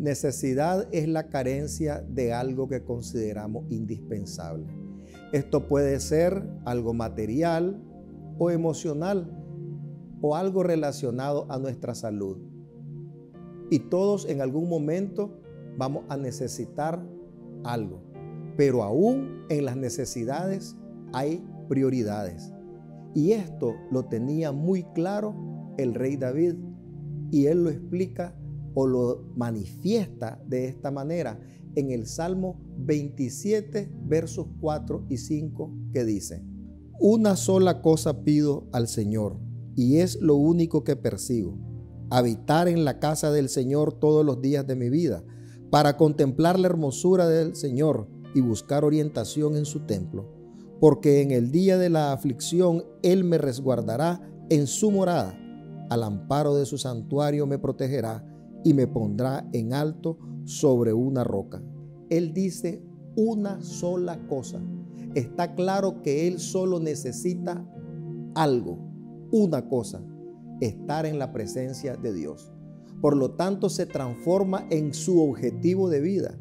Necesidad es la carencia de algo que consideramos indispensable. Esto puede ser algo material o emocional o algo relacionado a nuestra salud. Y todos en algún momento vamos a necesitar algo. Pero aún en las necesidades hay prioridades. Y esto lo tenía muy claro el rey David y él lo explica o lo manifiesta de esta manera en el Salmo 27, versos 4 y 5, que dice, Una sola cosa pido al Señor, y es lo único que persigo, habitar en la casa del Señor todos los días de mi vida, para contemplar la hermosura del Señor y buscar orientación en su templo, porque en el día de la aflicción Él me resguardará en su morada, al amparo de su santuario me protegerá y me pondrá en alto sobre una roca. Él dice una sola cosa. Está claro que Él solo necesita algo, una cosa, estar en la presencia de Dios. Por lo tanto, se transforma en su objetivo de vida,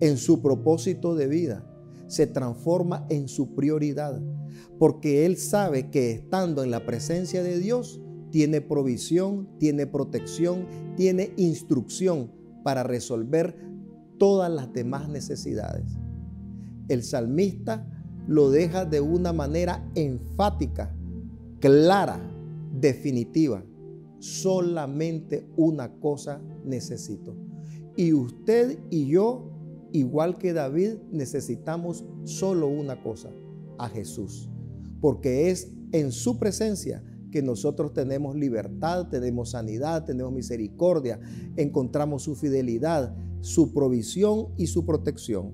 en su propósito de vida, se transforma en su prioridad, porque Él sabe que estando en la presencia de Dios, tiene provisión, tiene protección, tiene instrucción para resolver todas las demás necesidades. El salmista lo deja de una manera enfática, clara, definitiva. Solamente una cosa necesito. Y usted y yo, igual que David, necesitamos solo una cosa, a Jesús. Porque es en su presencia que nosotros tenemos libertad, tenemos sanidad, tenemos misericordia, encontramos su fidelidad, su provisión y su protección.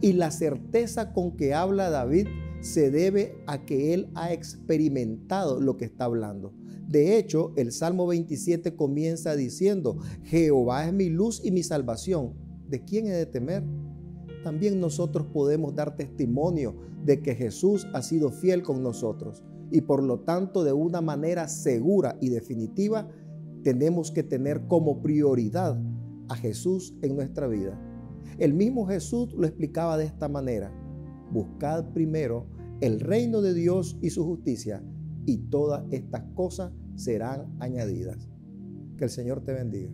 Y la certeza con que habla David se debe a que él ha experimentado lo que está hablando. De hecho, el Salmo 27 comienza diciendo, Jehová es mi luz y mi salvación. ¿De quién he de temer? También nosotros podemos dar testimonio de que Jesús ha sido fiel con nosotros y por lo tanto de una manera segura y definitiva tenemos que tener como prioridad a Jesús en nuestra vida. El mismo Jesús lo explicaba de esta manera. Buscad primero el reino de Dios y su justicia y todas estas cosas serán añadidas. Que el Señor te bendiga.